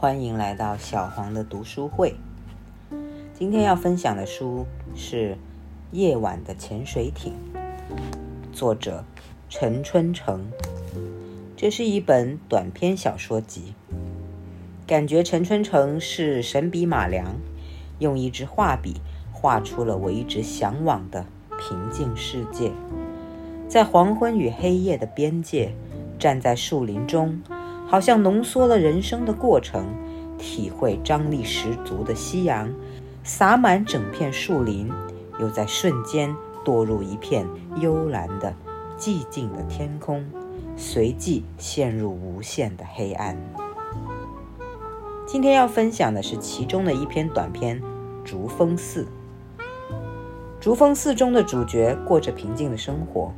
欢迎来到小黄的读书会。今天要分享的书是《夜晚的潜水艇》，作者陈春成。这是一本短篇小说集。感觉陈春成是神笔马良，用一支画笔画出了我一直向往的平静世界。在黄昏与黑夜的边界，站在树林中。好像浓缩了人生的过程，体会张力十足的夕阳，洒满整片树林，又在瞬间堕入一片幽蓝的、寂静的天空，随即陷入无限的黑暗。今天要分享的是其中的一篇短篇《竹峰寺》。竹峰寺中的主角过着平静的生活，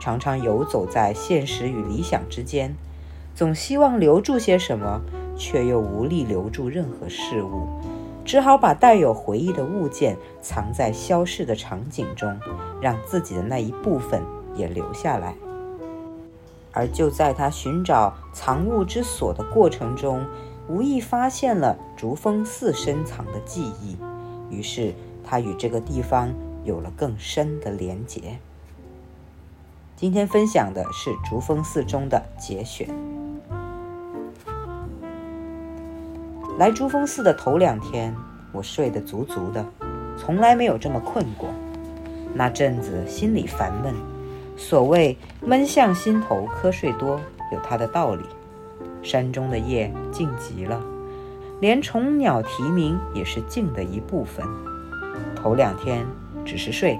常常游走在现实与理想之间。总希望留住些什么，却又无力留住任何事物，只好把带有回忆的物件藏在消逝的场景中，让自己的那一部分也留下来。而就在他寻找藏物之所的过程中，无意发现了竹峰寺深藏的记忆，于是他与这个地方有了更深的连结。今天分享的是竹峰寺中的节选。来珠峰寺的头两天，我睡得足足的，从来没有这么困过。那阵子心里烦闷，所谓闷向心头瞌睡多，有它的道理。山中的夜静极了，连虫鸟啼鸣也是静的一部分。头两天只是睡，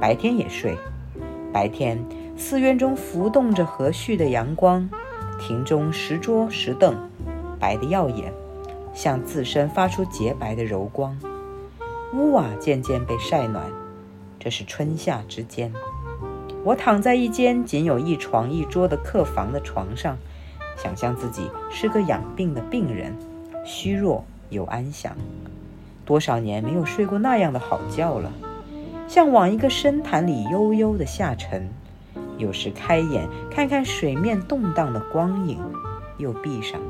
白天也睡。白天寺院中浮动着和煦的阳光，庭中石桌石凳，白得耀眼。向自身发出洁白的柔光，屋瓦渐渐被晒暖。这是春夏之间，我躺在一间仅有一床一桌的客房的床上，想象自己是个养病的病人，虚弱又安详。多少年没有睡过那样的好觉了，像往一个深潭里悠悠的下沉。有时开眼看看水面动荡的光影，又闭上。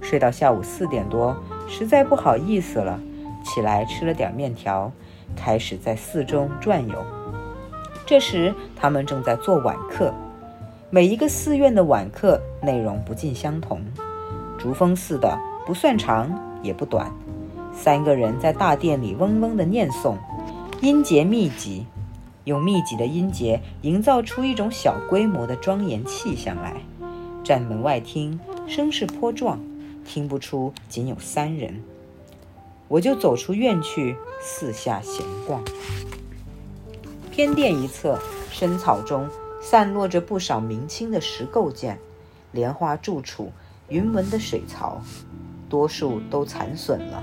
睡到下午四点多，实在不好意思了，起来吃了点面条，开始在寺中转悠。这时他们正在做晚课，每一个寺院的晚课内容不尽相同。竹峰寺的不算长也不短，三个人在大殿里嗡嗡地念诵，音节密集，用密集的音节营造出一种小规模的庄严气象来。站门外听，声势颇壮。听不出仅有三人，我就走出院去，四下闲逛。偏殿一侧深草中散落着不少明清的石构件，莲花柱础、云纹的水槽，多数都残损了。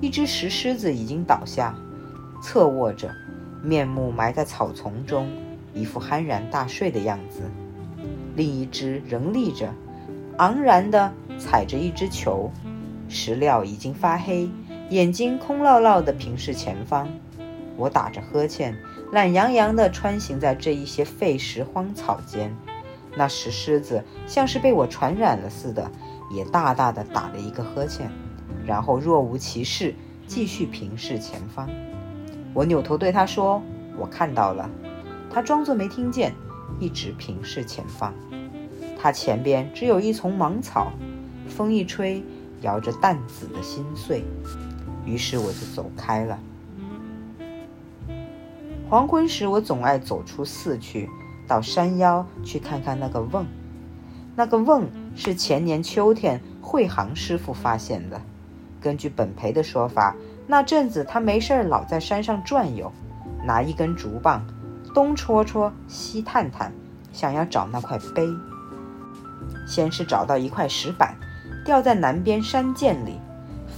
一只石狮子已经倒下，侧卧着，面目埋在草丛中，一副酣然大睡的样子；另一只仍立着，昂然的。踩着一只球，石料已经发黑，眼睛空落落地平视前方。我打着呵欠，懒洋洋地穿行在这一些废石荒草间。那石狮子像是被我传染了似的，也大大的打了一个呵欠，然后若无其事继续平视前方。我扭头对他说：“我看到了。”他装作没听见，一直平视前方。他前边只有一丛芒草。风一吹，摇着淡紫的心碎，于是我就走开了。黄昏时，我总爱走出寺去，到山腰去看看那个瓮。那个瓮是前年秋天慧行师傅发现的。根据本培的说法，那阵子他没事儿老在山上转悠，拿一根竹棒，东戳戳，西探探，想要找那块碑。先是找到一块石板。掉在南边山涧里，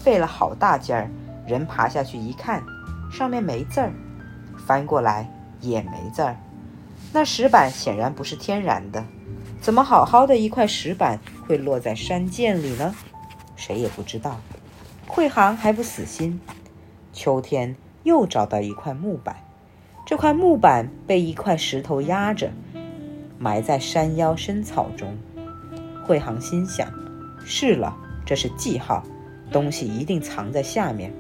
费了好大劲儿，人爬下去一看，上面没字儿，翻过来也没字儿。那石板显然不是天然的，怎么好好的一块石板会落在山涧里呢？谁也不知道。慧行还不死心，秋天又找到一块木板，这块木板被一块石头压着，埋在山腰深草中。慧行心想。是了，这是记号，东西一定藏在下面。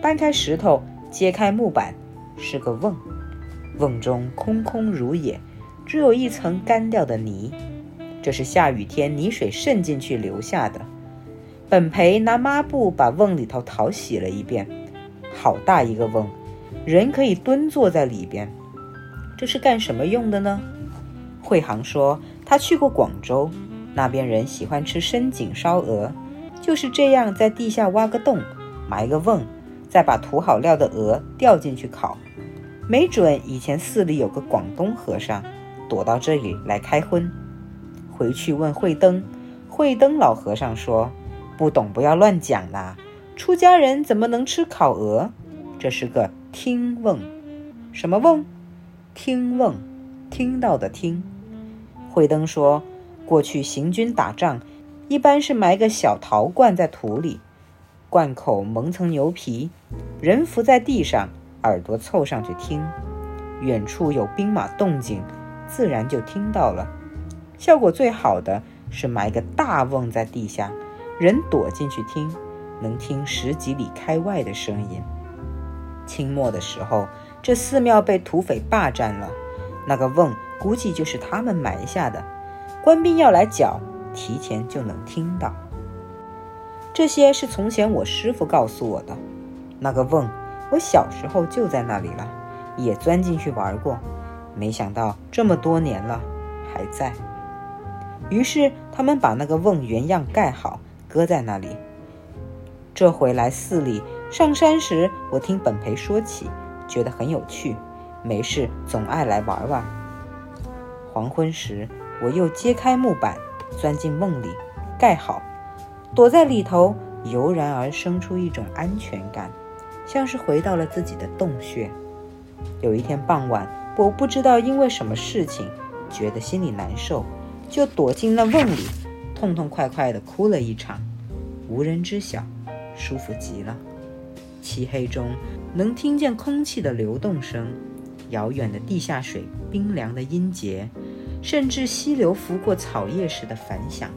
搬开石头，揭开木板，是个瓮，瓮中空空如也，只有一层干掉的泥。这是下雨天泥水渗进去留下的。本培拿抹布把瓮里头淘洗了一遍，好大一个瓮，人可以蹲坐在里边。这是干什么用的呢？惠航说他去过广州，那边人喜欢吃深井烧鹅，就是这样，在地下挖个洞，埋个瓮，再把涂好料的鹅吊进去烤。没准以前寺里有个广东和尚，躲到这里来开荤。回去问慧灯，慧灯老和尚说：“不懂不要乱讲啦，出家人怎么能吃烤鹅？这是个听瓮，什么瓮？听瓮，听到的听。”慧灯说：“过去行军打仗，一般是埋个小陶罐在土里，罐口蒙层牛皮，人伏在地上，耳朵凑上去听，远处有兵马动静，自然就听到了。效果最好的是埋个大瓮在地下，人躲进去听，能听十几里开外的声音。清末的时候，这寺庙被土匪霸占了，那个瓮。”估计就是他们埋下的，官兵要来剿，提前就能听到。这些是从前我师傅告诉我的。那个瓮，我小时候就在那里了，也钻进去玩过。没想到这么多年了，还在。于是他们把那个瓮原样盖好，搁在那里。这回来寺里上山时，我听本培说起，觉得很有趣，没事总爱来玩玩。黄昏时，我又揭开木板，钻进梦里，盖好，躲在里头，油然而生出一种安全感，像是回到了自己的洞穴。有一天傍晚，我不知道因为什么事情，觉得心里难受，就躲进那瓮里，痛痛快快地哭了一场，无人知晓，舒服极了。漆黑中，能听见空气的流动声。遥远的地下水，冰凉的音节，甚至溪流拂过草叶时的反响。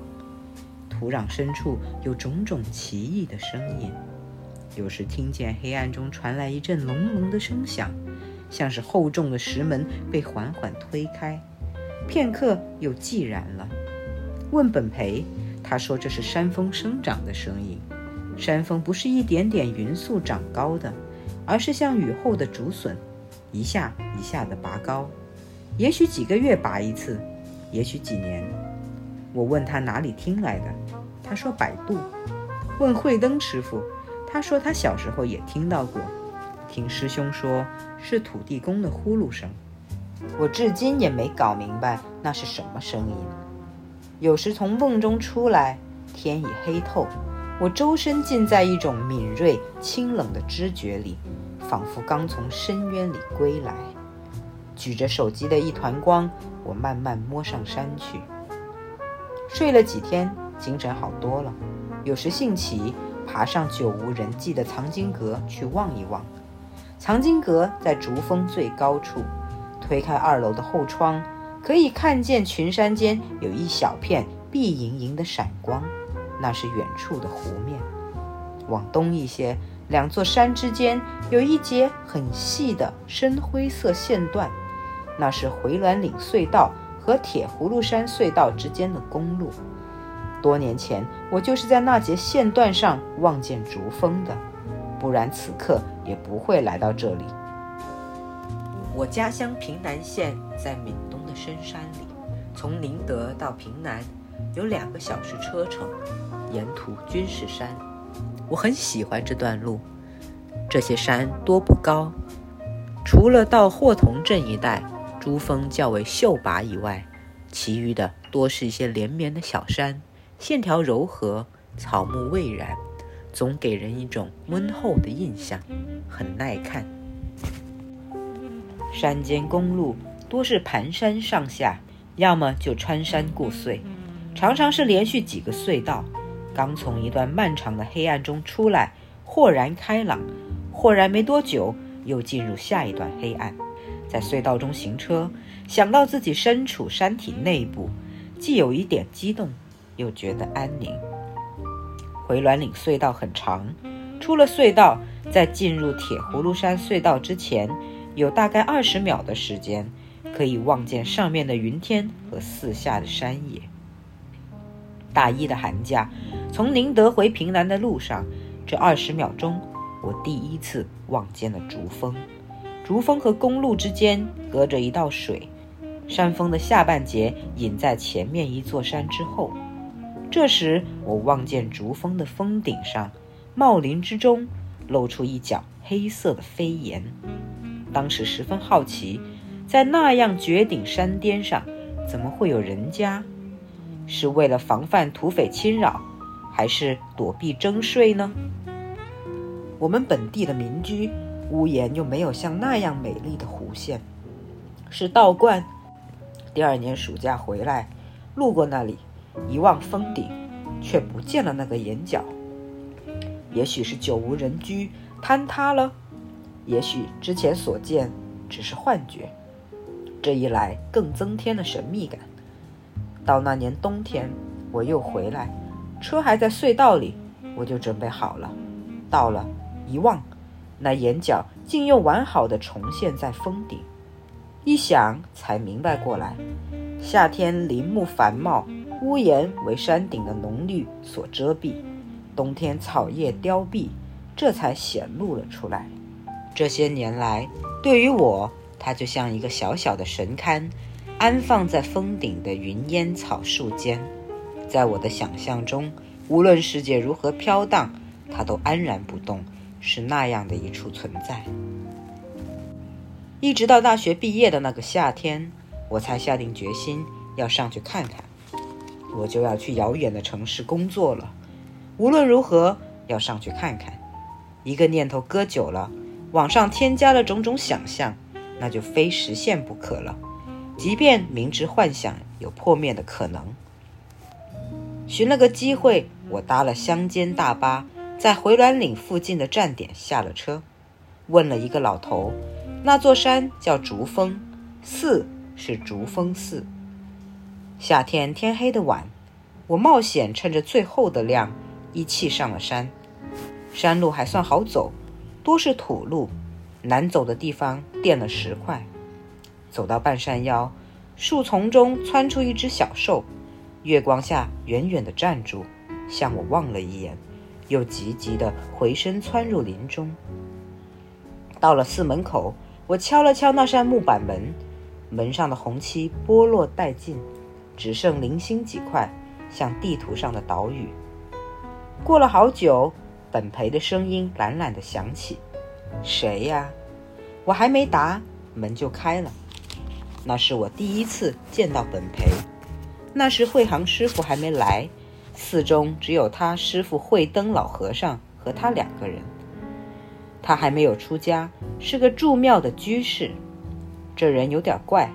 土壤深处有种种奇异的声音，有时听见黑暗中传来一阵隆隆的声响，像是厚重的石门被缓缓推开。片刻又寂然了。问本培，他说这是山峰生长的声音。山峰不是一点点匀速长高的，而是像雨后的竹笋。一下一下的拔高，也许几个月拔一次，也许几年。我问他哪里听来的，他说百度。问慧灯师傅，他说他小时候也听到过，听师兄说是土地公的呼噜声。我至今也没搞明白那是什么声音。有时从梦中出来，天已黑透，我周身浸在一种敏锐清冷的知觉里。仿佛刚从深渊里归来，举着手机的一团光，我慢慢摸上山去。睡了几天，精神好多了。有时兴起，爬上久无人迹的藏经阁去望一望。藏经阁在竹峰最高处，推开二楼的后窗，可以看见群山间有一小片碧莹莹的闪光，那是远处的湖面。往东一些。两座山之间有一节很细的深灰色线段，那是回銮岭隧道和铁葫芦山隧道之间的公路。多年前，我就是在那节线段上望见竹峰的，不然此刻也不会来到这里。我家乡平南县在闽东的深山里，从宁德到平南有两个小时车程，沿途均是山。我很喜欢这段路，这些山多不高，除了到霍童镇一带珠峰较为秀拔以外，其余的多是一些连绵的小山，线条柔和，草木蔚然，总给人一种温厚的印象，很耐看。山间公路多是盘山上下，要么就穿山过隧，常常是连续几个隧道。刚从一段漫长的黑暗中出来，豁然开朗；豁然没多久，又进入下一段黑暗。在隧道中行车，想到自己身处山体内部，既有一点激动，又觉得安宁。回銮岭隧道很长，出了隧道，在进入铁葫芦山隧道之前，有大概二十秒的时间，可以望见上面的云天和四下的山野。大一的寒假，从宁德回平南的路上，这二十秒钟，我第一次望见了竹峰。竹峰和公路之间隔着一道水，山峰的下半截隐在前面一座山之后。这时，我望见竹峰的峰顶上，茂林之中露出一角黑色的飞檐。当时十分好奇，在那样绝顶山巅上，怎么会有人家？是为了防范土匪侵扰，还是躲避征税呢？我们本地的民居屋檐又没有像那样美丽的弧线，是道观。第二年暑假回来，路过那里，一望峰顶，却不见了那个檐角。也许是久无人居，坍塌了；也许之前所见只是幻觉。这一来，更增添了神秘感。到那年冬天，我又回来，车还在隧道里，我就准备好了。到了，一望，那眼角竟又完好的重现在峰顶。一想，才明白过来：夏天林木繁茂，屋檐为山顶的浓绿所遮蔽；冬天草叶凋敝，这才显露了出来。这些年来，对于我，它就像一个小小的神龛。安放在峰顶的云烟草树间，在我的想象中，无论世界如何飘荡，它都安然不动，是那样的一处存在。一直到大学毕业的那个夏天，我才下定决心要上去看看。我就要去遥远的城市工作了，无论如何要上去看看。一个念头搁久了，往上添加了种种想象，那就非实现不可了。即便明知幻想有破灭的可能，寻了个机会，我搭了乡间大巴，在回銮岭附近的站点下了车，问了一个老头，那座山叫竹峰，寺是竹峰寺。夏天天黑的晚，我冒险趁着最后的亮，一气上了山。山路还算好走，多是土路，难走的地方垫了石块。走到半山腰，树丛中窜出一只小兽，月光下远远地站住，向我望了一眼，又急急地回身窜入林中。到了寺门口，我敲了敲那扇木板门，门上的红漆剥落殆尽，只剩零星几块，像地图上的岛屿。过了好久，本培的声音懒懒地响起：“谁呀？”我还没答，门就开了。那是我第一次见到本培，那时慧航师傅还没来，寺中只有他师傅慧灯老和尚和他两个人。他还没有出家，是个住庙的居士。这人有点怪，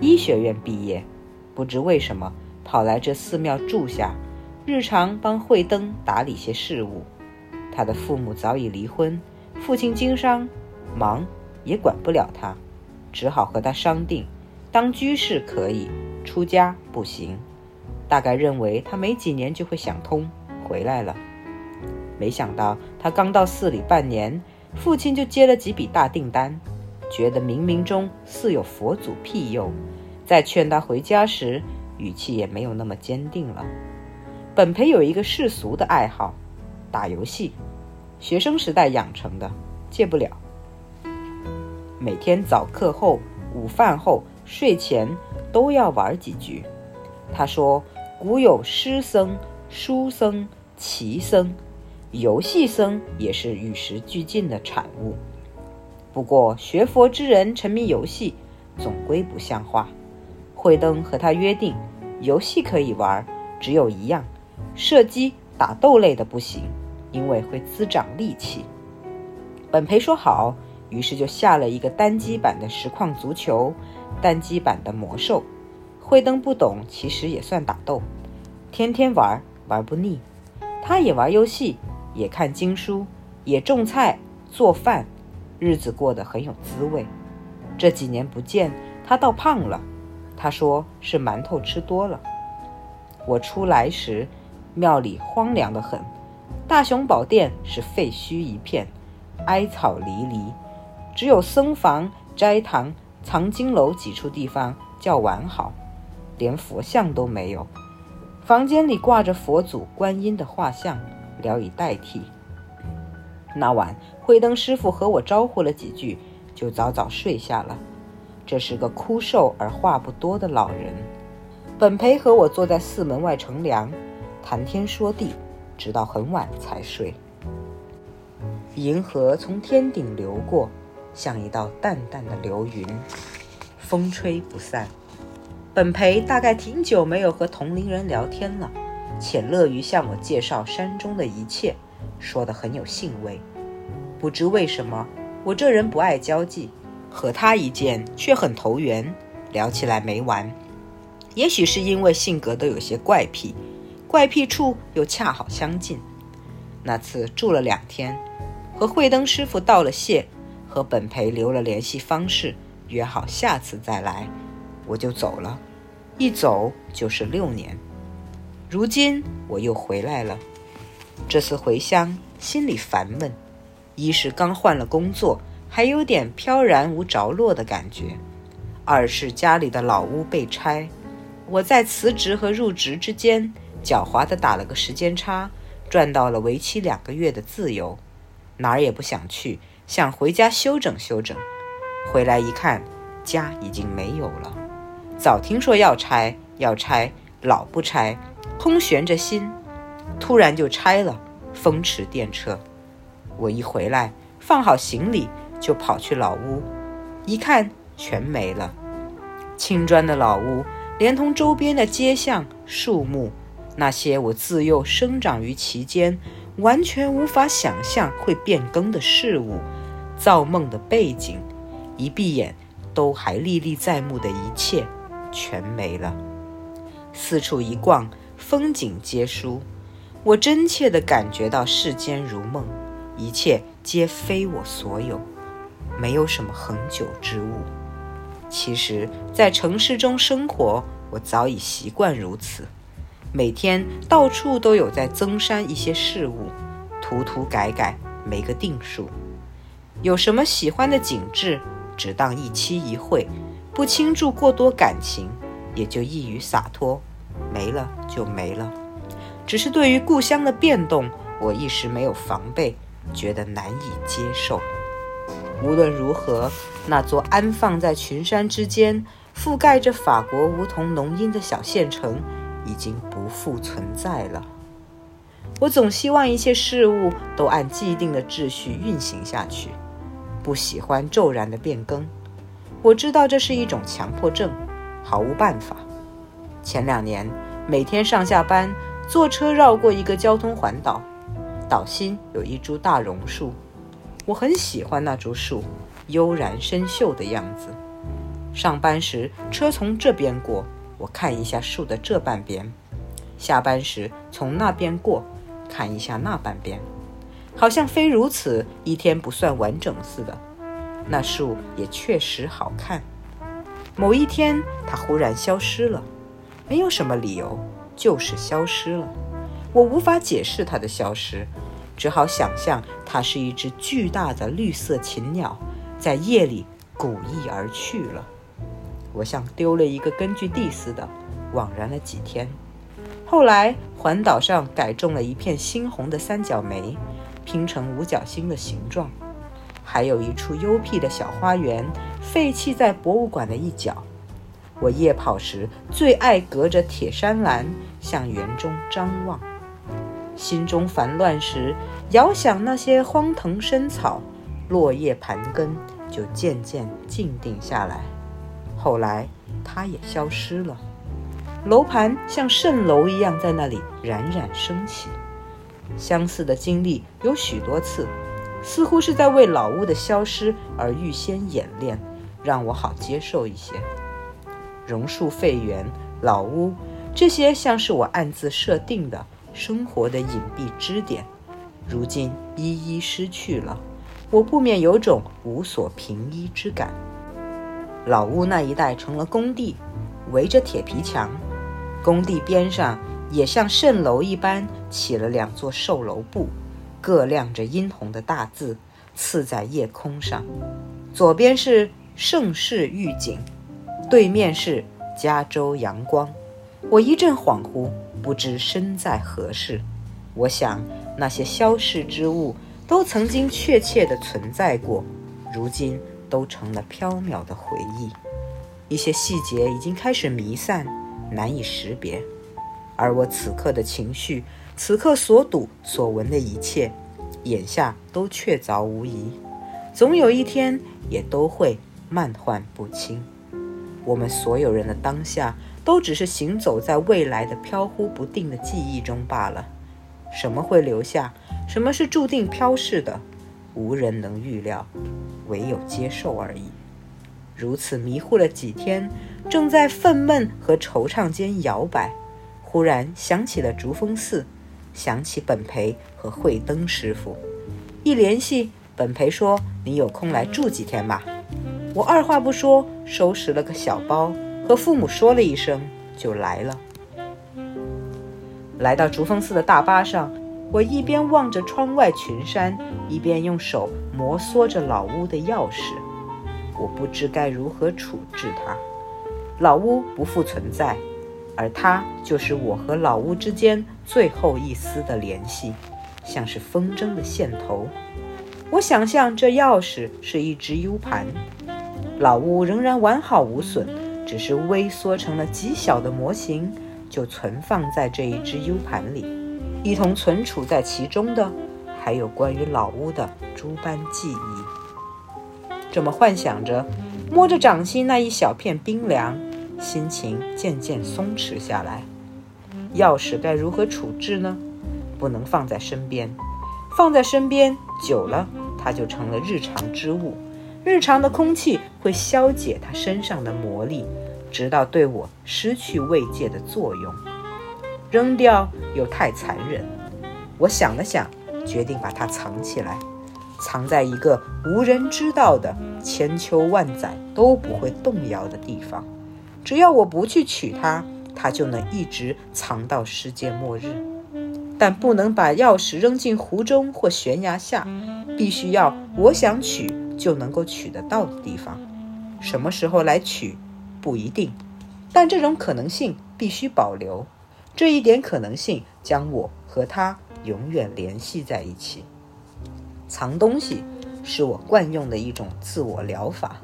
医学院毕业，不知为什么跑来这寺庙住下，日常帮慧灯打理些事务。他的父母早已离婚，父亲经商忙，也管不了他，只好和他商定。当居士可以，出家不行。大概认为他没几年就会想通，回来了。没想到他刚到寺里半年，父亲就接了几笔大订单，觉得冥冥中似有佛祖庇佑，在劝他回家时，语气也没有那么坚定了。本培有一个世俗的爱好，打游戏，学生时代养成的，戒不了。每天早课后、午饭后。睡前都要玩几局。他说：“古有诗僧、书僧、棋僧，游戏僧也是与时俱进的产物。不过学佛之人沉迷游戏，总归不像话。”慧灯和他约定，游戏可以玩，只有一样，射击、打斗类的不行，因为会滋长戾气。本培说好，于是就下了一个单机版的实况足球。单机版的魔兽，慧灯不懂，其实也算打斗，天天玩玩不腻。他也玩游戏，也看经书，也种菜做饭，日子过得很有滋味。这几年不见，他倒胖了。他说是馒头吃多了。我出来时，庙里荒凉得很，大雄宝殿是废墟一片，哀草离离，只有僧房、斋堂、藏经楼几处地方较完好，连佛像都没有。房间里挂着佛祖、观音的画像，聊以代替。那晚，慧灯师傅和我招呼了几句，就早早睡下了。这是个枯瘦而话不多的老人。本培和我坐在寺门外乘凉，谈天说地，直到很晚才睡。银河从天顶流过，像一道淡淡的流云，风吹不散。本培大概挺久没有和同龄人聊天了，且乐于向我介绍山中的一切，说得很有兴味。不知为什么，我这人不爱交际，和他一见却很投缘，聊起来没完。也许是因为性格都有些怪癖，怪癖处又恰好相近。那次住了两天，和慧灯师傅道了谢，和本培留了联系方式，约好下次再来。我就走了，一走就是六年。如今我又回来了，这次回乡心里烦闷，一是刚换了工作，还有点飘然无着落的感觉；二是家里的老屋被拆，我在辞职和入职之间狡猾地打了个时间差，赚到了为期两个月的自由，哪儿也不想去，想回家休整休整。回来一看，家已经没有了。早听说要拆，要拆，老不拆，空悬着心，突然就拆了，风驰电掣。我一回来，放好行李，就跑去老屋，一看全没了。青砖的老屋，连同周边的街巷、树木，那些我自幼生长于其间，完全无法想象会变更的事物，造梦的背景，一闭眼都还历历在目的一切。全没了。四处一逛，风景皆殊，我真切地感觉到世间如梦，一切皆非我所有，没有什么恒久之物。其实，在城市中生活，我早已习惯如此。每天到处都有在增删一些事物，涂涂改改，没个定数。有什么喜欢的景致，只当一期一会。不倾注过多感情，也就易于洒脱，没了就没了。只是对于故乡的变动，我一时没有防备，觉得难以接受。无论如何，那座安放在群山之间、覆盖着法国梧桐浓荫的小县城，已经不复存在了。我总希望一切事物都按既定的秩序运行下去，不喜欢骤然的变更。我知道这是一种强迫症，毫无办法。前两年每天上下班坐车绕过一个交通环岛，岛心有一株大榕树，我很喜欢那株树悠然深秀的样子。上班时车从这边过，我看一下树的这半边；下班时从那边过，看一下那半边，好像非如此一天不算完整似的。那树也确实好看。某一天，它忽然消失了，没有什么理由，就是消失了。我无法解释它的消失，只好想象它是一只巨大的绿色禽鸟，在夜里古意而去了。我像丢了一个根据地似的，惘然了几天。后来，环岛上改种了一片猩红的三角梅，拼成五角星的形状。还有一处幽僻的小花园，废弃在博物馆的一角。我夜跑时最爱隔着铁栅栏向园中张望，心中烦乱时，遥想那些荒藤深草、落叶盘根，就渐渐静定下来。后来，它也消失了。楼盘像蜃楼一样在那里冉冉升起。相似的经历有许多次。似乎是在为老屋的消失而预先演练，让我好接受一些。榕树废园、老屋，这些像是我暗自设定的生活的隐蔽支点，如今一一失去了，我不免有种无所凭依之感。老屋那一带成了工地，围着铁皮墙，工地边上也像蜃楼一般起了两座售楼部，各亮着殷红的大字，刺在夜空上。左边是盛世御景，对面是加州阳光。我一阵恍惚，不知身在何世。我想，那些消逝之物都曾经确切的存在过，如今都成了飘渺的回忆。一些细节已经开始弥散，难以识别。而我此刻的情绪，此刻所睹所闻的一切，眼下都确凿无疑。总有一天，也都会漫幻不清。我们所有人的当下，都只是行走在未来的飘忽不定的记忆中罢了。什么会留下？什么是注定飘逝的？无人能预料，唯有接受而已。如此迷糊了几天，正在愤懑和惆怅间摇摆，忽然想起了竹峰寺，想起本培和慧灯师傅。一联系，本培说：“你有空来住几天吧。”我二话不说，收拾了个小包，和父母说了一声，就来了。来到竹峰寺的大巴上，我一边望着窗外群山，一边用手摩挲着老屋的钥匙。我不知该如何处置它。老屋不复存在，而它就是我和老屋之间最后一丝的联系，像是风筝的线头。我想象这钥匙是一只 U 盘，老屋仍然完好无损，只是微缩成了极小的模型。就存放在这一只 U 盘里，一同存储在其中的，还有关于老屋的诸般记忆。这么幻想着，摸着掌心那一小片冰凉，心情渐渐松弛下来。钥匙该如何处置呢？不能放在身边，放在身边久了，它就成了日常之物。日常的空气会消解它身上的魔力。直到对我失去慰藉的作用，扔掉又太残忍。我想了想，决定把它藏起来，藏在一个无人知道的、千秋万载都不会动摇的地方。只要我不去取它，它就能一直藏到世界末日。但不能把钥匙扔进湖中或悬崖下，必须要我想取就能够取得到的地方。什么时候来取？不一定，但这种可能性必须保留。这一点可能性将我和他永远联系在一起。藏东西是我惯用的一种自我疗法。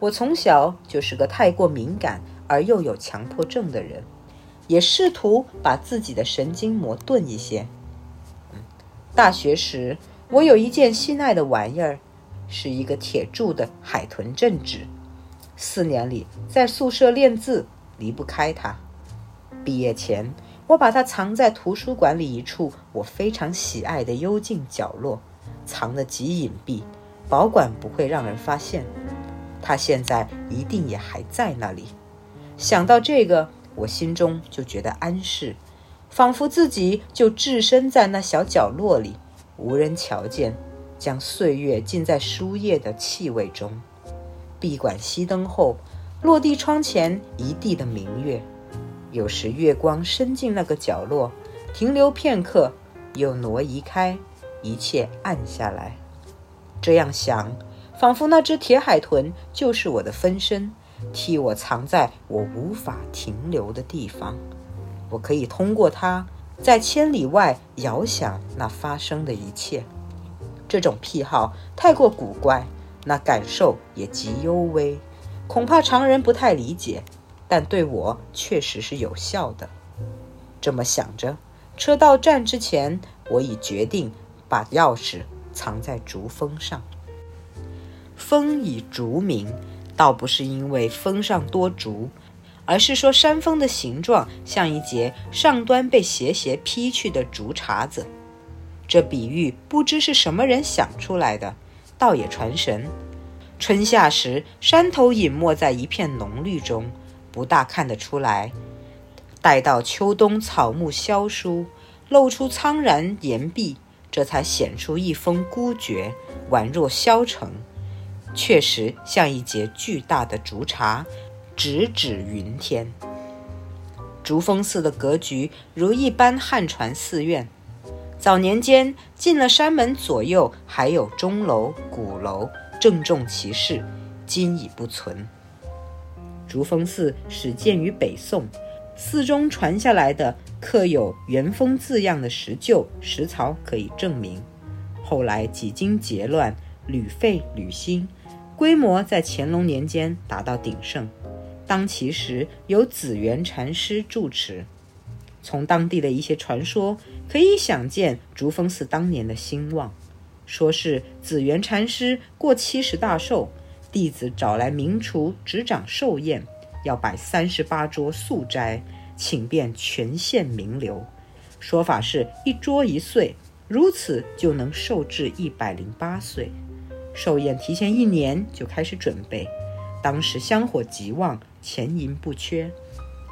我从小就是个太过敏感而又有强迫症的人，也试图把自己的神经磨钝一些。大学时，我有一件心爱的玩意儿，是一个铁铸的海豚镇纸。四年里，在宿舍练字，离不开它。毕业前，我把它藏在图书馆里一处我非常喜爱的幽静角落，藏得极隐蔽，保管不会让人发现。它现在一定也还在那里。想到这个，我心中就觉得安适，仿佛自己就置身在那小角落里，无人瞧见，将岁月浸在书页的气味中。闭馆熄灯后，落地窗前一地的明月。有时月光伸进那个角落，停留片刻，又挪移开，一切暗下来。这样想，仿佛那只铁海豚就是我的分身，替我藏在我无法停留的地方。我可以通过它，在千里外遥想那发生的一切。这种癖好太过古怪。那感受也极幽微，恐怕常人不太理解，但对我确实是有效的。这么想着，车到站之前，我已决定把钥匙藏在竹峰上。峰以竹名，倒不是因为峰上多竹，而是说山峰的形状像一节上端被斜斜劈去的竹茬子。这比喻不知是什么人想出来的。倒也传神。春夏时，山头隐没在一片浓绿中，不大看得出来；待到秋冬，草木萧疏，露出苍然岩壁，这才显出一峰孤绝，宛若消城。确实像一节巨大的竹茶，直指云天。竹峰寺的格局如一般汉传寺院。早年间进了山门左右还有钟楼、鼓楼，郑重其事，今已不存。竹峰寺始建于北宋，寺中传下来的刻有“元丰”字样的石臼、石槽可以证明。后来几经劫乱，屡废屡兴，规模在乾隆年间达到鼎盛。当其时有紫元禅师住持。从当地的一些传说可以想见竹峰寺当年的兴旺。说是紫元禅师过七十大寿。弟子找来名厨执掌寿宴，要摆三十八桌素斋，请遍全县名流。说法是一桌一岁，如此就能寿至一百零八岁。寿宴提前一年就开始准备，当时香火极旺，钱银不缺。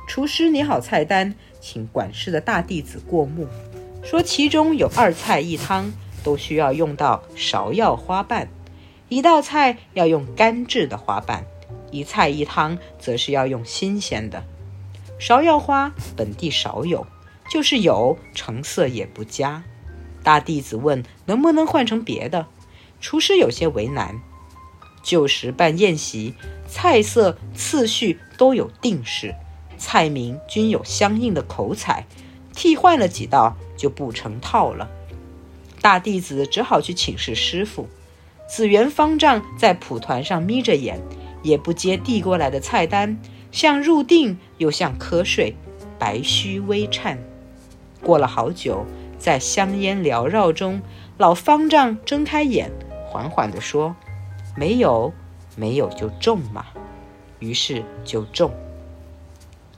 厨师拟好菜单，请管事的大弟子过目，说其中有二菜一汤都需要用到芍药花瓣。一道菜要用干制的花瓣，一菜一汤则是要用新鲜的。芍药花本地少有，就是有成色也不佳。大弟子问能不能换成别的，厨师有些为难。旧时办宴席，菜色次序都有定式，菜名均有相应的口彩，替换了几道就不成套了。大弟子只好去请示师傅。紫元方丈在蒲团上眯着眼，也不接递过来的菜单，像入定又像瞌睡，白须微颤。过了好久，在香烟缭绕中，老方丈睁开眼，缓缓地说：“没有，没有就种嘛。”于是就种。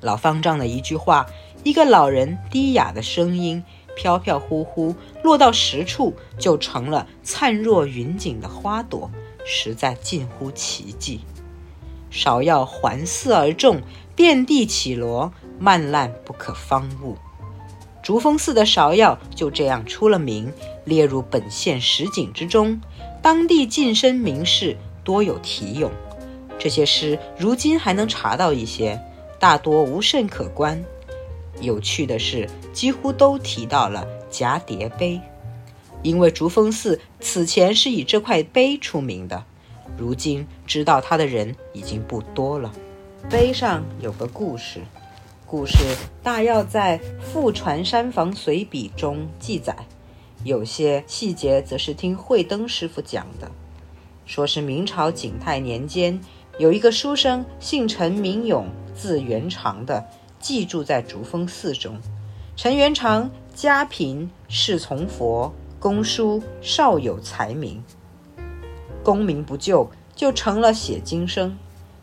老方丈的一句话，一个老人低哑的声音。飘飘忽忽落到实处，就成了灿若云锦的花朵，实在近乎奇迹。芍药环伺而种，遍地绮罗，漫烂不可方物。竹峰寺的芍药就这样出了名，列入本县十景之中。当地近身名士多有题咏，这些诗如今还能查到一些，大多无甚可观。有趣的是，几乎都提到了蛱蝶碑，因为竹峰寺此前是以这块碑出名的。如今知道它的人已经不多了。碑上有个故事，故事大要在《富传山房随笔》中记载，有些细节则是听慧灯师傅讲的。说是明朝景泰年间，有一个书生姓陈名勇，字元长的。寄住在竹峰寺中，陈元长家贫，侍从佛，公书少有才名，功名不就，就成了写经生。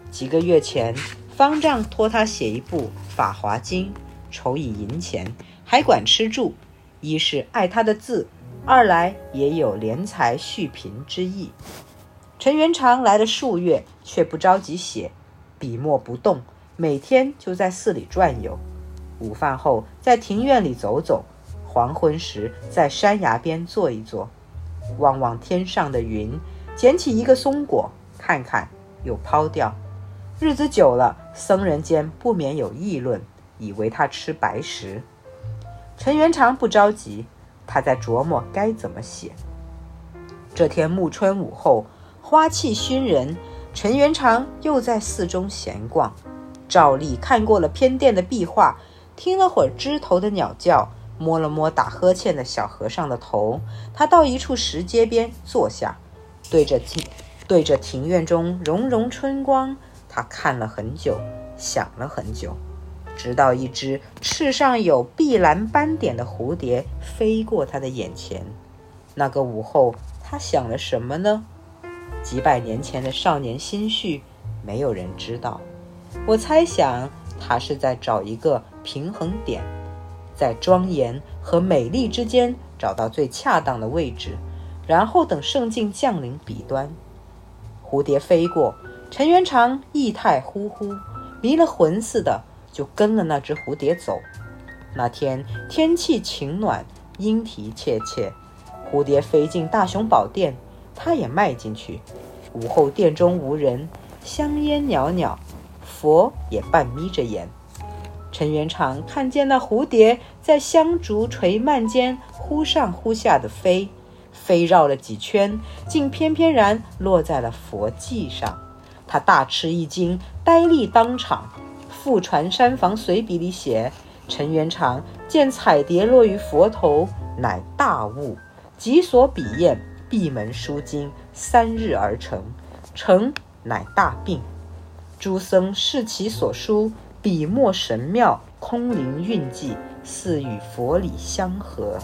几个月前，方丈托他写一部《法华经》，筹以银钱，还管吃住。一是爱他的字，二来也有怜才续贫之意。陈元长来了数月，却不着急写，笔墨不动。每天就在寺里转悠，午饭后在庭院里走走，黄昏时在山崖边坐一坐，望望天上的云，捡起一个松果看看，又抛掉。日子久了，僧人间不免有议论，以为他吃白食。陈元长不着急，他在琢磨该怎么写。这天暮春午后，花气熏人，陈元长又在寺中闲逛。照例看过了偏殿的壁画，听了会儿枝头的鸟叫，摸了摸打呵欠的小和尚的头。他到一处石阶边坐下，对着庭对着庭院中融融春光，他看了很久，想了很久，直到一只翅上有碧蓝斑点的蝴蝶飞过他的眼前。那个午后，他想了什么呢？几百年前的少年心绪，没有人知道。我猜想，他是在找一个平衡点，在庄严和美丽之间找到最恰当的位置，然后等圣境降临彼端。蝴蝶飞过，陈元长意态忽忽，迷了魂似的，就跟了那只蝴蝶走。那天天气晴暖，莺啼切切，蝴蝶飞进大雄宝殿，他也迈进去。午后殿中无人，香烟袅袅。佛也半眯着眼，陈元长看见那蝴蝶在香烛垂蔓间忽上忽下的飞，飞绕了几圈，竟翩翩然落在了佛髻上。他大吃一惊，呆立当场。《复传山房随笔》里写：陈元长见彩蝶落于佛头，乃大悟，即所笔砚，闭门书经，三日而成。成乃大病。诸僧视其所书，笔墨神妙，空灵韵迹，似与佛理相合。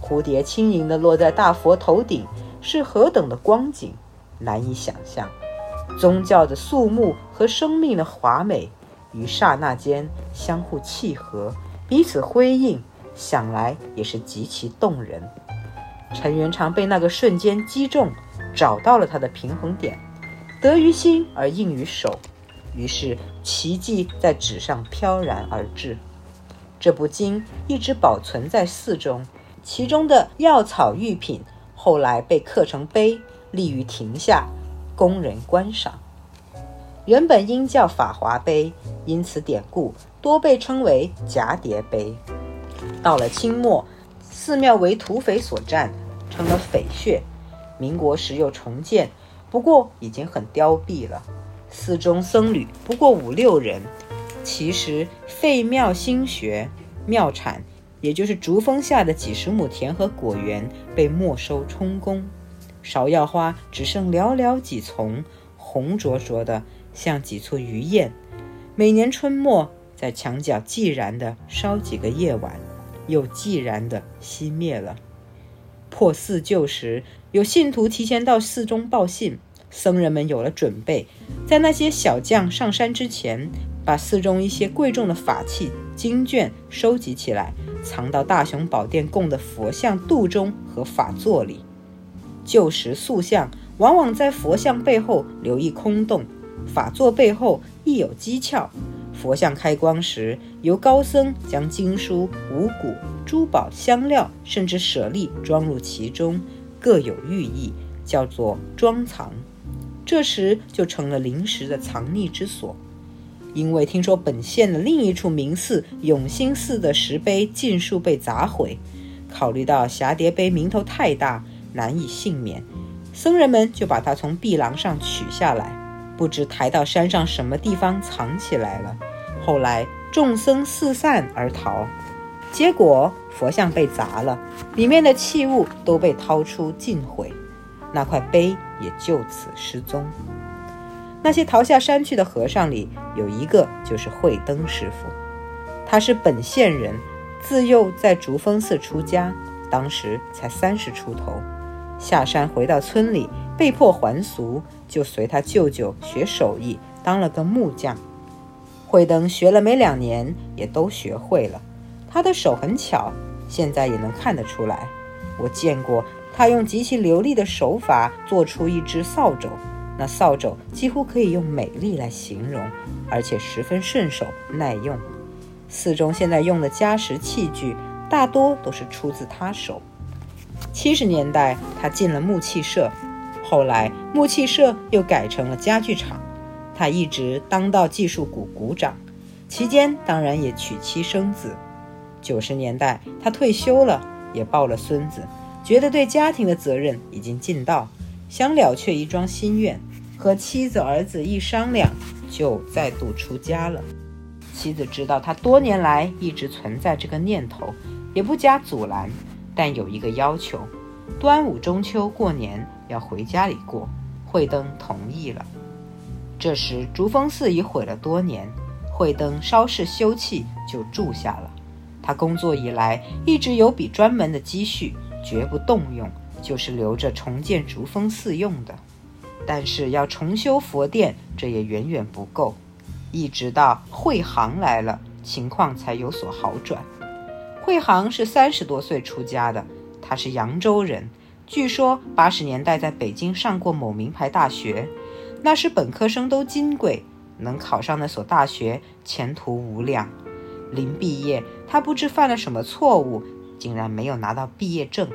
蝴蝶轻盈地落在大佛头顶，是何等的光景，难以想象。宗教的肃穆和生命的华美。于刹那间相互契合，彼此辉映，想来也是极其动人。陈元长被那个瞬间击中，找到了他的平衡点，得于心而应于手，于是奇迹在纸上飘然而至。这部经一直保存在寺中，其中的药草玉品后来被刻成碑，立于亭下，供人观赏。原本应叫法华碑，因此典故多被称为蛱蝶碑。到了清末，寺庙为土匪所占，成了匪穴。民国时又重建，不过已经很凋敝了。寺中僧侣不过五六人。其实废庙兴学，庙产也就是竹峰下的几十亩田和果园被没收充公，芍药花只剩寥寥几丛，红灼灼的。像几簇鱼焰，每年春末在墙角寂然地烧几个夜晚，又寂然地熄灭了。破寺旧时，有信徒提前到寺中报信，僧人们有了准备，在那些小将上山之前，把寺中一些贵重的法器、经卷收集起来，藏到大雄宝殿供的佛像肚中和法座里。旧时塑像往往在佛像背后留一空洞。法座背后亦有机窍，佛像开光时，由高僧将经书、五谷、珠宝、香料，甚至舍利装入其中，各有寓意，叫做装藏。这时就成了临时的藏匿之所。因为听说本县的另一处名寺永兴寺的石碑尽数被砸毁，考虑到霞蝶碑名头太大，难以幸免，僧人们就把它从壁廊上取下来。不知抬到山上什么地方藏起来了。后来众僧四散而逃，结果佛像被砸了，里面的器物都被掏出尽毁，那块碑也就此失踪。那些逃下山去的和尚里，有一个就是慧灯师傅，他是本县人，自幼在竹峰寺出家，当时才三十出头，下山回到村里，被迫还俗。就随他舅舅学手艺，当了个木匠。慧灯学了没两年，也都学会了。他的手很巧，现在也能看得出来。我见过他用极其流利的手法做出一只扫帚，那扫帚几乎可以用美丽来形容，而且十分顺手耐用。寺中现在用的家什器具，大多都是出自他手。七十年代，他进了木器社。后来木器社又改成了家具厂，他一直当到技术股股长，期间当然也娶妻生子。九十年代他退休了，也抱了孙子，觉得对家庭的责任已经尽到，想了却一桩心愿，和妻子儿子一商量，就再度出家了。妻子知道他多年来一直存在这个念头，也不加阻拦，但有一个要求：端午、中秋过年。要回家里过，慧灯同意了。这时竹峰寺已毁了多年，慧灯稍事休憩就住下了。他工作以来一直有笔专门的积蓄，绝不动用，就是留着重建竹峰寺用的。但是要重修佛殿，这也远远不够。一直到慧行来了，情况才有所好转。慧行是三十多岁出家的，他是扬州人。据说八十年代在北京上过某名牌大学，那时本科生都金贵，能考上那所大学前途无量。临毕业，他不知犯了什么错误，竟然没有拿到毕业证，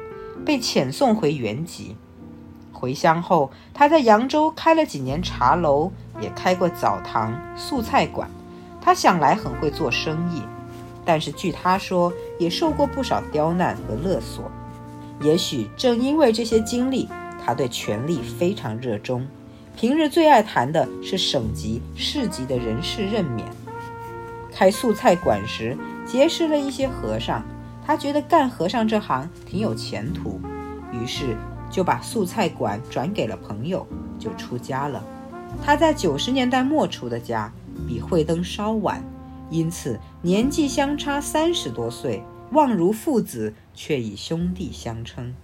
被遣送回原籍。回乡后，他在扬州开了几年茶楼，也开过澡堂、素菜馆。他想来很会做生意，但是据他说，也受过不少刁难和勒索。也许正因为这些经历，他对权力非常热衷。平日最爱谈的是省级、市级的人事任免。开素菜馆时，结识了一些和尚，他觉得干和尚这行挺有前途，于是就把素菜馆转给了朋友，就出家了。他在九十年代末出的家，比慧灯稍晚，因此年纪相差三十多岁，望如父子，却以兄弟相称。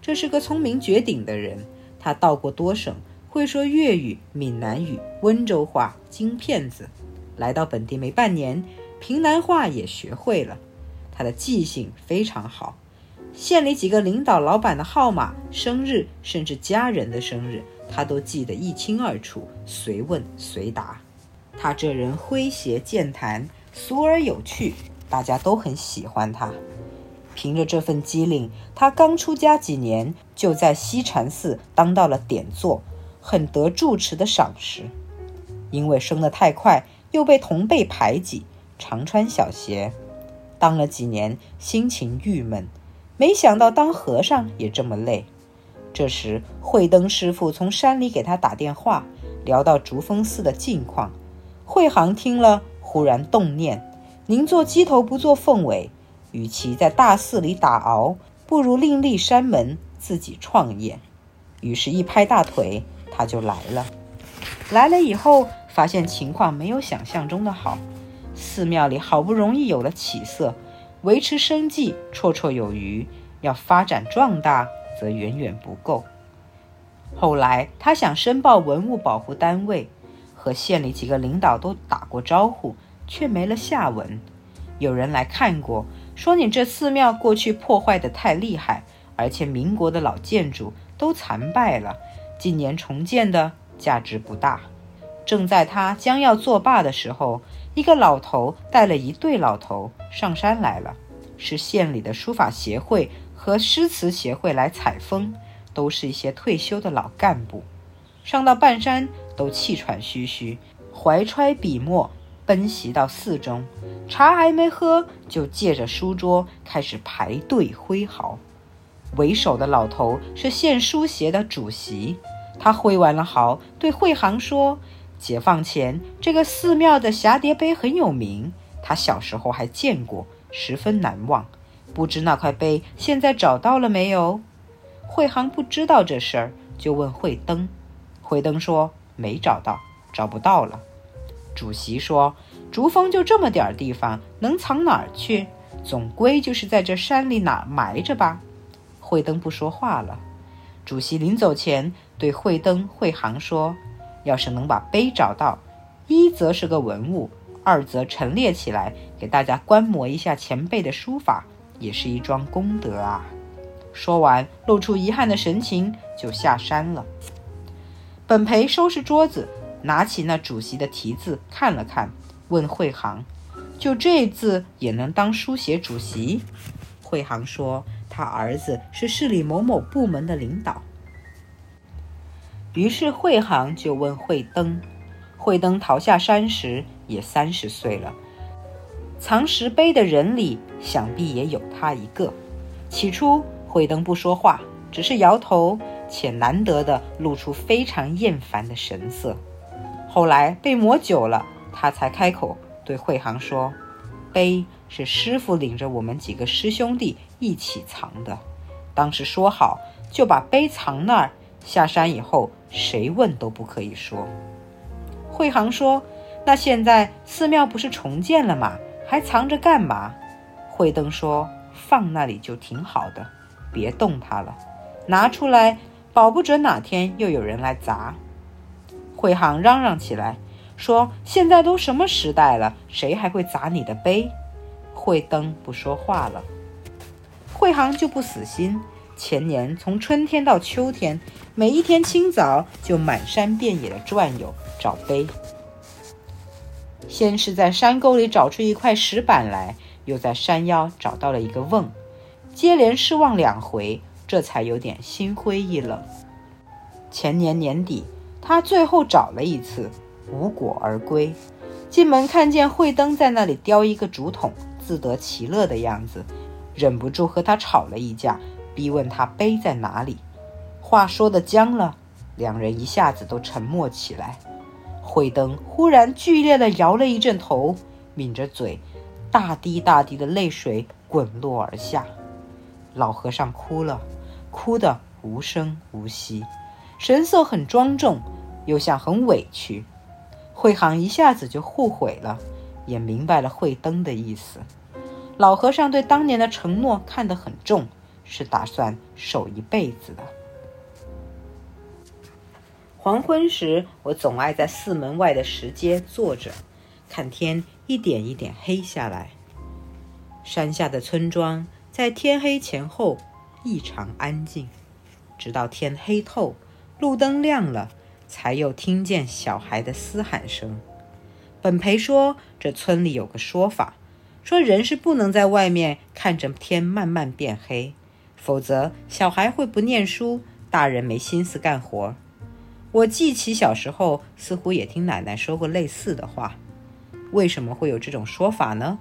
这是个聪明绝顶的人，他到过多省，会说粤语、闽南语、温州话，京片子。来到本地没半年，平南话也学会了。他的记性非常好，县里几个领导、老板的号码、生日，甚至家人的生日。他都记得一清二楚，随问随答。他这人诙谐健谈，俗而有趣，大家都很喜欢他。凭着这份机灵，他刚出家几年，就在西禅寺当到了点座，很得住持的赏识。因为升得太快，又被同辈排挤，常穿小鞋。当了几年，心情郁闷，没想到当和尚也这么累。这时，慧灯师傅从山里给他打电话，聊到竹峰寺的近况。慧航听了，忽然动念：“您做鸡头不做凤尾，与其在大寺里打熬，不如另立山门，自己创业。”于是，一拍大腿，他就来了。来了以后，发现情况没有想象中的好，寺庙里好不容易有了起色，维持生计绰绰有余，要发展壮大。则远远不够。后来他想申报文物保护单位，和县里几个领导都打过招呼，却没了下文。有人来看过，说你这寺庙过去破坏的太厉害，而且民国的老建筑都残败了，近年重建的价值不大。正在他将要作罢的时候，一个老头带了一对老头上山来了，是县里的书法协会。和诗词协会来采风，都是一些退休的老干部。上到半山都气喘吁吁，怀揣笔墨奔袭到寺中，茶还没喝，就借着书桌开始排队挥毫。为首的老头是县书协的主席，他挥完了毫，对会行说：“解放前这个寺庙的蛱蝶碑很有名，他小时候还见过，十分难忘。”不知那块碑现在找到了没有？惠航不知道这事儿，就问慧登。慧登说没找到，找不到了。主席说：“竹峰就这么点儿地方，能藏哪儿去？总归就是在这山里哪埋着吧。”惠登不说话了。主席临走前对慧登、惠航说：“要是能把碑找到，一则是个文物，二则陈列起来，给大家观摩一下前辈的书法。”也是一桩功德啊！说完，露出遗憾的神情，就下山了。本培收拾桌子，拿起那主席的题字看了看，问惠行：“就这字也能当书写主席？”惠行说：“他儿子是市里某某部门的领导。”于是惠行就问惠登：“惠登逃下山时也三十岁了。”藏石碑的人里，想必也有他一个。起初，慧灯不说话，只是摇头，且难得的露出非常厌烦的神色。后来被磨久了，他才开口对惠行说：“碑是师傅领着我们几个师兄弟一起藏的，当时说好就把碑藏那儿，下山以后谁问都不可以说。”惠行说：“那现在寺庙不是重建了吗？”还藏着干嘛？慧灯说：“放那里就挺好的，别动它了。拿出来，保不准哪天又有人来砸。”惠行嚷嚷起来，说：“现在都什么时代了，谁还会砸你的碑？”慧灯不说话了。惠行就不死心，前年从春天到秋天，每一天清早就满山遍野的转悠找碑。先是在山沟里找出一块石板来，又在山腰找到了一个瓮，接连失望两回，这才有点心灰意冷。前年年底，他最后找了一次，无果而归。进门看见慧灯在那里雕一个竹筒，自得其乐的样子，忍不住和他吵了一架，逼问他杯在哪里。话说的僵了，两人一下子都沉默起来。慧灯忽然剧烈地摇了一阵头，抿着嘴，大滴大滴的泪水滚落而下。老和尚哭了，哭得无声无息，神色很庄重，又像很委屈。慧行一下子就后悔了，也明白了慧灯的意思。老和尚对当年的承诺看得很重，是打算守一辈子的。黄昏时，我总爱在寺门外的石阶坐着，看天一点一点黑下来。山下的村庄在天黑前后异常安静，直到天黑透，路灯亮了。才又听见小孩的嘶喊声。本培说：“这村里有个说法，说人是不能在外面看着天慢慢变黑，否则小孩会不念书，大人没心思干活。”我记起小时候似乎也听奶奶说过类似的话。为什么会有这种说法呢？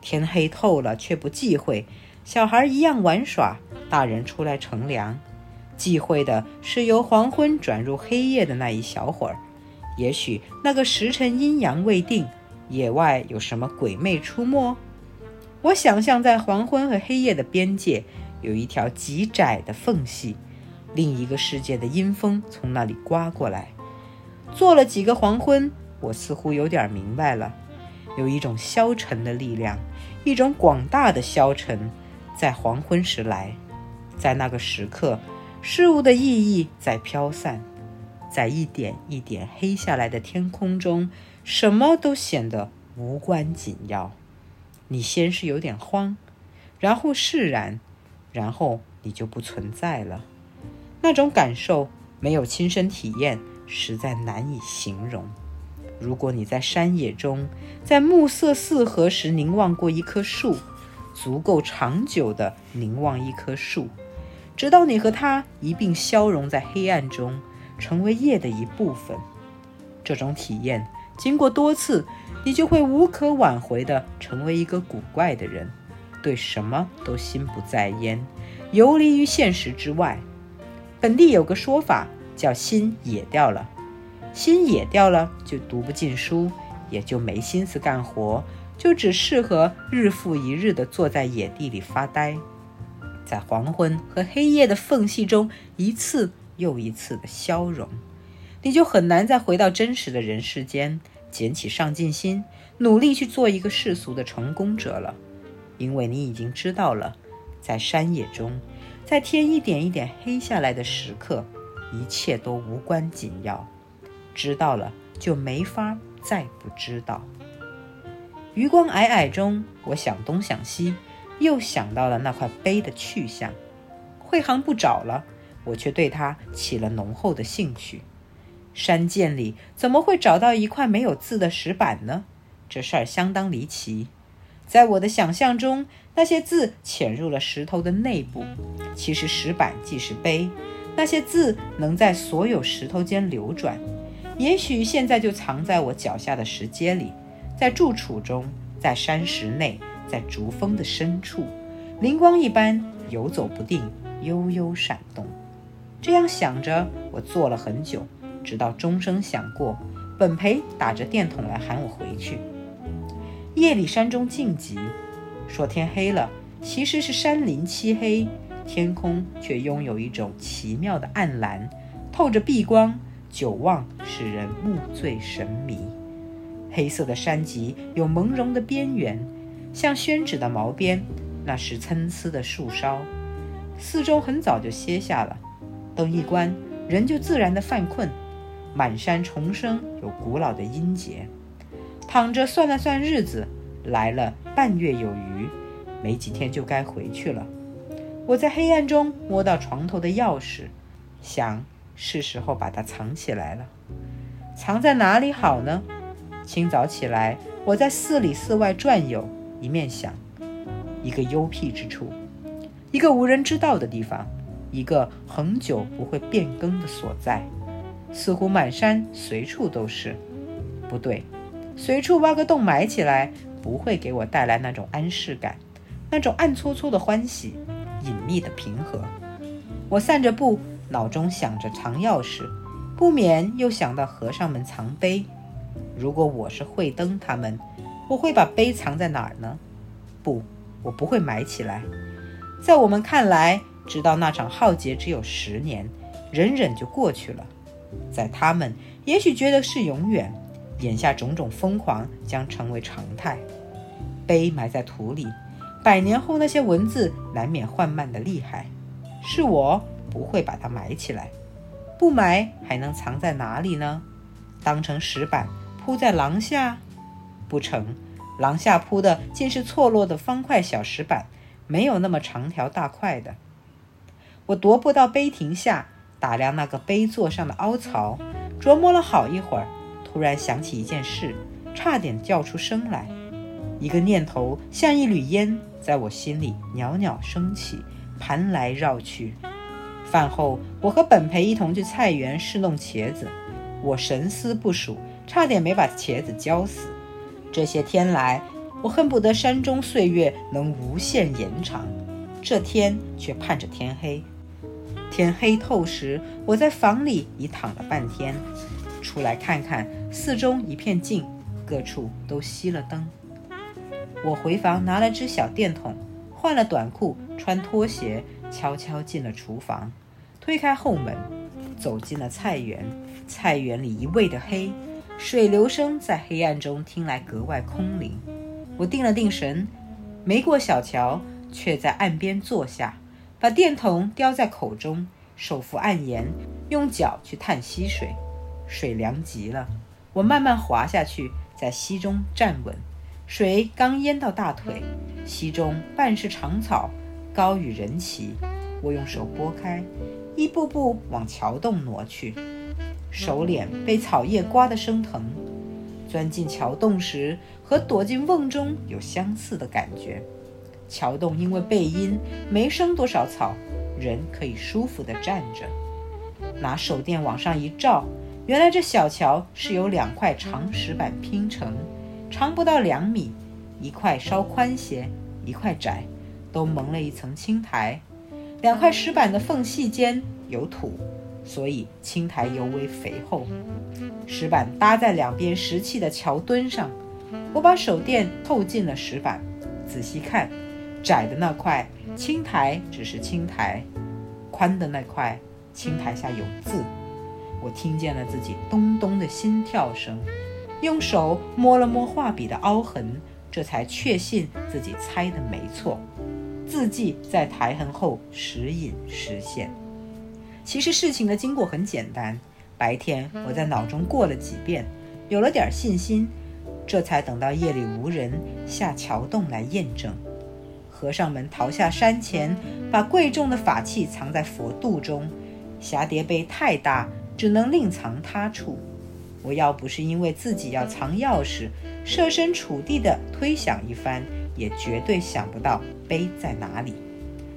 天黑透了却不忌讳，小孩一样玩耍，大人出来乘凉。忌讳的是由黄昏转入黑夜的那一小会儿，也许那个时辰阴阳未定，野外有什么鬼魅出没。我想象在黄昏和黑夜的边界有一条极窄的缝隙，另一个世界的阴风从那里刮过来。做了几个黄昏，我似乎有点明白了，有一种消沉的力量，一种广大的消沉，在黄昏时来，在那个时刻。事物的意义在飘散，在一点一点黑下来的天空中，什么都显得无关紧要。你先是有点慌，然后释然，然后你就不存在了。那种感受没有亲身体验，实在难以形容。如果你在山野中，在暮色四合时凝望过一棵树，足够长久的凝望一棵树。直到你和它一并消融在黑暗中，成为夜的一部分。这种体验经过多次，你就会无可挽回地成为一个古怪的人，对什么都心不在焉，游离于现实之外。本地有个说法叫“心野掉了”，心野掉了就读不进书，也就没心思干活，就只适合日复一日地坐在野地里发呆。在黄昏和黑夜的缝隙中，一次又一次的消融，你就很难再回到真实的人世间，捡起上进心，努力去做一个世俗的成功者了。因为你已经知道了，在山野中，在天一点一点黑下来的时刻，一切都无关紧要。知道了，就没法再不知道。余光矮矮中，我想东想西。又想到了那块碑的去向，慧行不找了，我却对他起了浓厚的兴趣。山涧里怎么会找到一块没有字的石板呢？这事儿相当离奇。在我的想象中，那些字潜入了石头的内部。其实石板既是碑，那些字能在所有石头间流转。也许现在就藏在我脚下的石阶里，在住处中，在山石内。在竹峰的深处，灵光一般游走不定，悠悠闪动。这样想着，我坐了很久，直到钟声响过，本培打着电筒来喊我回去。夜里山中静极，说天黑了，其实是山林漆黑，天空却拥有一种奇妙的暗蓝，透着碧光，久望使人目醉神迷。黑色的山脊有朦胧的边缘。像宣纸的毛边，那是参差的树梢。四周很早就歇下了，灯一关，人就自然的犯困。满山重生有古老的音节。躺着算了算日子，来了半月有余，没几天就该回去了。我在黑暗中摸到床头的钥匙，想是时候把它藏起来了。藏在哪里好呢？清早起来，我在寺里寺外转悠。一面想，一个幽僻之处，一个无人知道的地方，一个恒久不会变更的所在，似乎满山随处都是。不对，随处挖个洞埋起来，不会给我带来那种安适感，那种暗搓搓的欢喜，隐秘的平和。我散着步，脑中想着藏钥匙，不免又想到和尚们藏碑。如果我是慧灯他们，我会把碑藏在哪儿呢？不，我不会埋起来。在我们看来，直到那场浩劫只有十年，忍忍就过去了。在他们也许觉得是永远。眼下种种疯狂将成为常态。碑埋在土里，百年后那些文字难免缓慢的厉害。是我不会把它埋起来，不埋还能藏在哪里呢？当成石板铺在廊下？不成，廊下铺的竟是错落的方块小石板，没有那么长条大块的。我踱步到碑亭下，打量那个碑座上的凹槽，琢磨了好一会儿，突然想起一件事，差点叫出声来。一个念头像一缕烟，在我心里袅袅升起。盘来绕去，饭后我和本培一同去菜园试弄茄子，我神思不属，差点没把茄子浇死。这些天来，我恨不得山中岁月能无限延长，这天却盼着天黑。天黑透时，我在房里已躺了半天，出来看看，四中一片静，各处都熄了灯。我回房拿了只小电筒。换了短裤，穿拖鞋，悄悄进了厨房，推开后门，走进了菜园。菜园里一味的黑，水流声在黑暗中听来格外空灵。我定了定神，没过小桥，却在岸边坐下，把电筒叼在口中，手扶岸沿，用脚去探溪水。水凉极了，我慢慢滑下去，在溪中站稳。水刚淹到大腿，溪中半是长草，高与人齐。我用手拨开，一步步往桥洞挪去，手脸被草叶刮得生疼。钻进桥洞时，和躲进瓮中有相似的感觉。桥洞因为背阴，没生多少草，人可以舒服地站着。拿手电往上一照，原来这小桥是由两块长石板拼成。长不到两米，一块稍宽些，一块窄，都蒙了一层青苔。两块石板的缝隙间有土，所以青苔尤为肥厚。石板搭在两边石砌的桥墩上，我把手电透进了石板，仔细看，窄的那块青苔只是青苔，宽的那块青苔下有字。我听见了自己咚咚的心跳声。用手摸了摸画笔的凹痕，这才确信自己猜的没错。字迹在苔痕后时隐时现。其实事情的经过很简单。白天我在脑中过了几遍，有了点信心，这才等到夜里无人下桥洞来验证。和尚们逃下山前，把贵重的法器藏在佛肚中。霞蝶杯太大，只能另藏他处。我要不是因为自己要藏钥匙，设身处地地推想一番，也绝对想不到碑在哪里。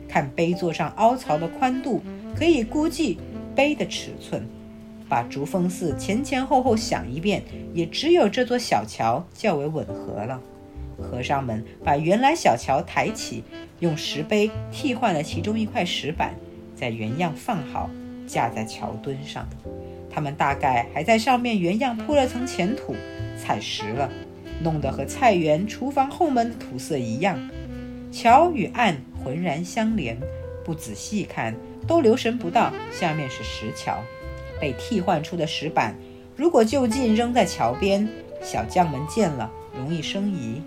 看碑座上凹槽的宽度，可以估计碑的尺寸。把竹峰寺前前后后想一遍，也只有这座小桥较为吻合了。和尚们把原来小桥抬起，用石碑替换了其中一块石板，再原样放好，架在桥墩上。他们大概还在上面原样铺了层浅土，踩实了，弄得和菜园厨房后门的土色一样。桥与岸浑然相连，不仔细看都留神不到下面是石桥。被替换出的石板，如果就近扔在桥边，小将们见了容易生疑，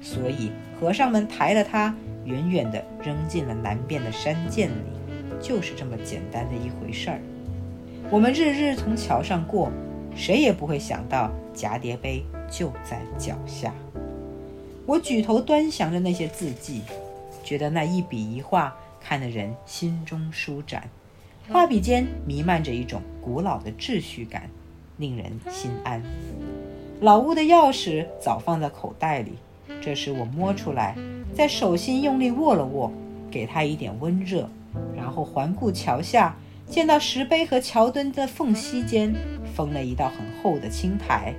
所以和尚们抬了它，远远地扔进了南边的山涧里，就是这么简单的一回事儿。我们日日从桥上过，谁也不会想到蛱蝶碑就在脚下。我举头端详着那些字迹，觉得那一笔一画看得人心中舒展，画笔间弥漫着一种古老的秩序感，令人心安。老屋的钥匙早放在口袋里，这时我摸出来，在手心用力握了握，给它一点温热，然后环顾桥下。见到石碑和桥墩的缝隙间封了一道很厚的青苔，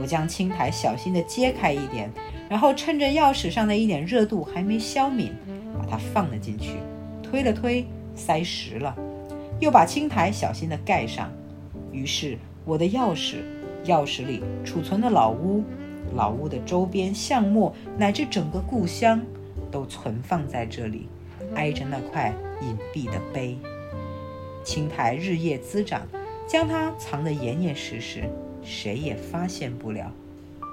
我将青苔小心地揭开一点，然后趁着钥匙上的一点热度还没消泯，把它放了进去，推了推，塞实了，又把青苔小心地盖上。于是，我的钥匙、钥匙里储存的老屋、老屋的周边巷陌乃至整个故乡，都存放在这里，挨着那块隐蔽的碑。青苔日夜滋长，将它藏得严严实实。谁也发现不了，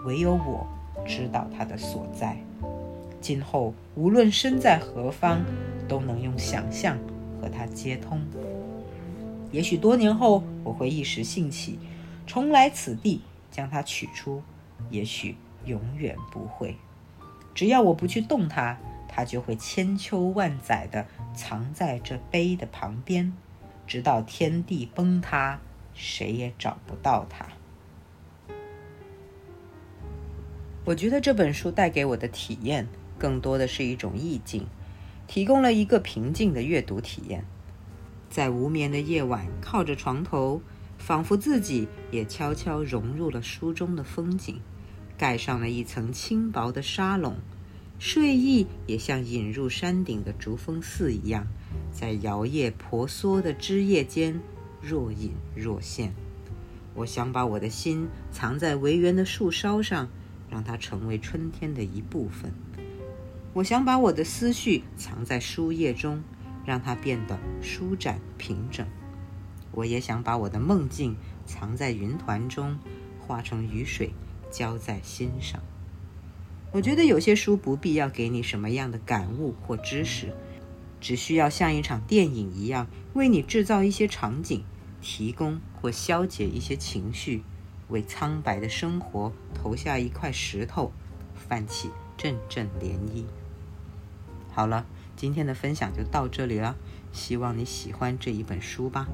唯有我知道它的所在。今后无论身在何方，都能用想象和它接通。也许多年后，我会一时兴起，重来此地将它取出；也许永远不会。只要我不去动它，它就会千秋万载的藏在这碑的旁边，直到天地崩塌，谁也找不到它。我觉得这本书带给我的体验，更多的是一种意境，提供了一个平静的阅读体验。在无眠的夜晚，靠着床头，仿佛自己也悄悄融入了书中的风景，盖上了一层轻薄的纱笼，睡意也像引入山顶的竹峰寺一样，在摇曳婆娑的枝叶间若隐若现。我想把我的心藏在维园的树梢上。让它成为春天的一部分。我想把我的思绪藏在书页中，让它变得舒展平整。我也想把我的梦境藏在云团中，化成雨水浇在心上。我觉得有些书不必要给你什么样的感悟或知识，只需要像一场电影一样，为你制造一些场景，提供或消解一些情绪。为苍白的生活投下一块石头，泛起阵阵涟漪。好了，今天的分享就到这里了，希望你喜欢这一本书吧。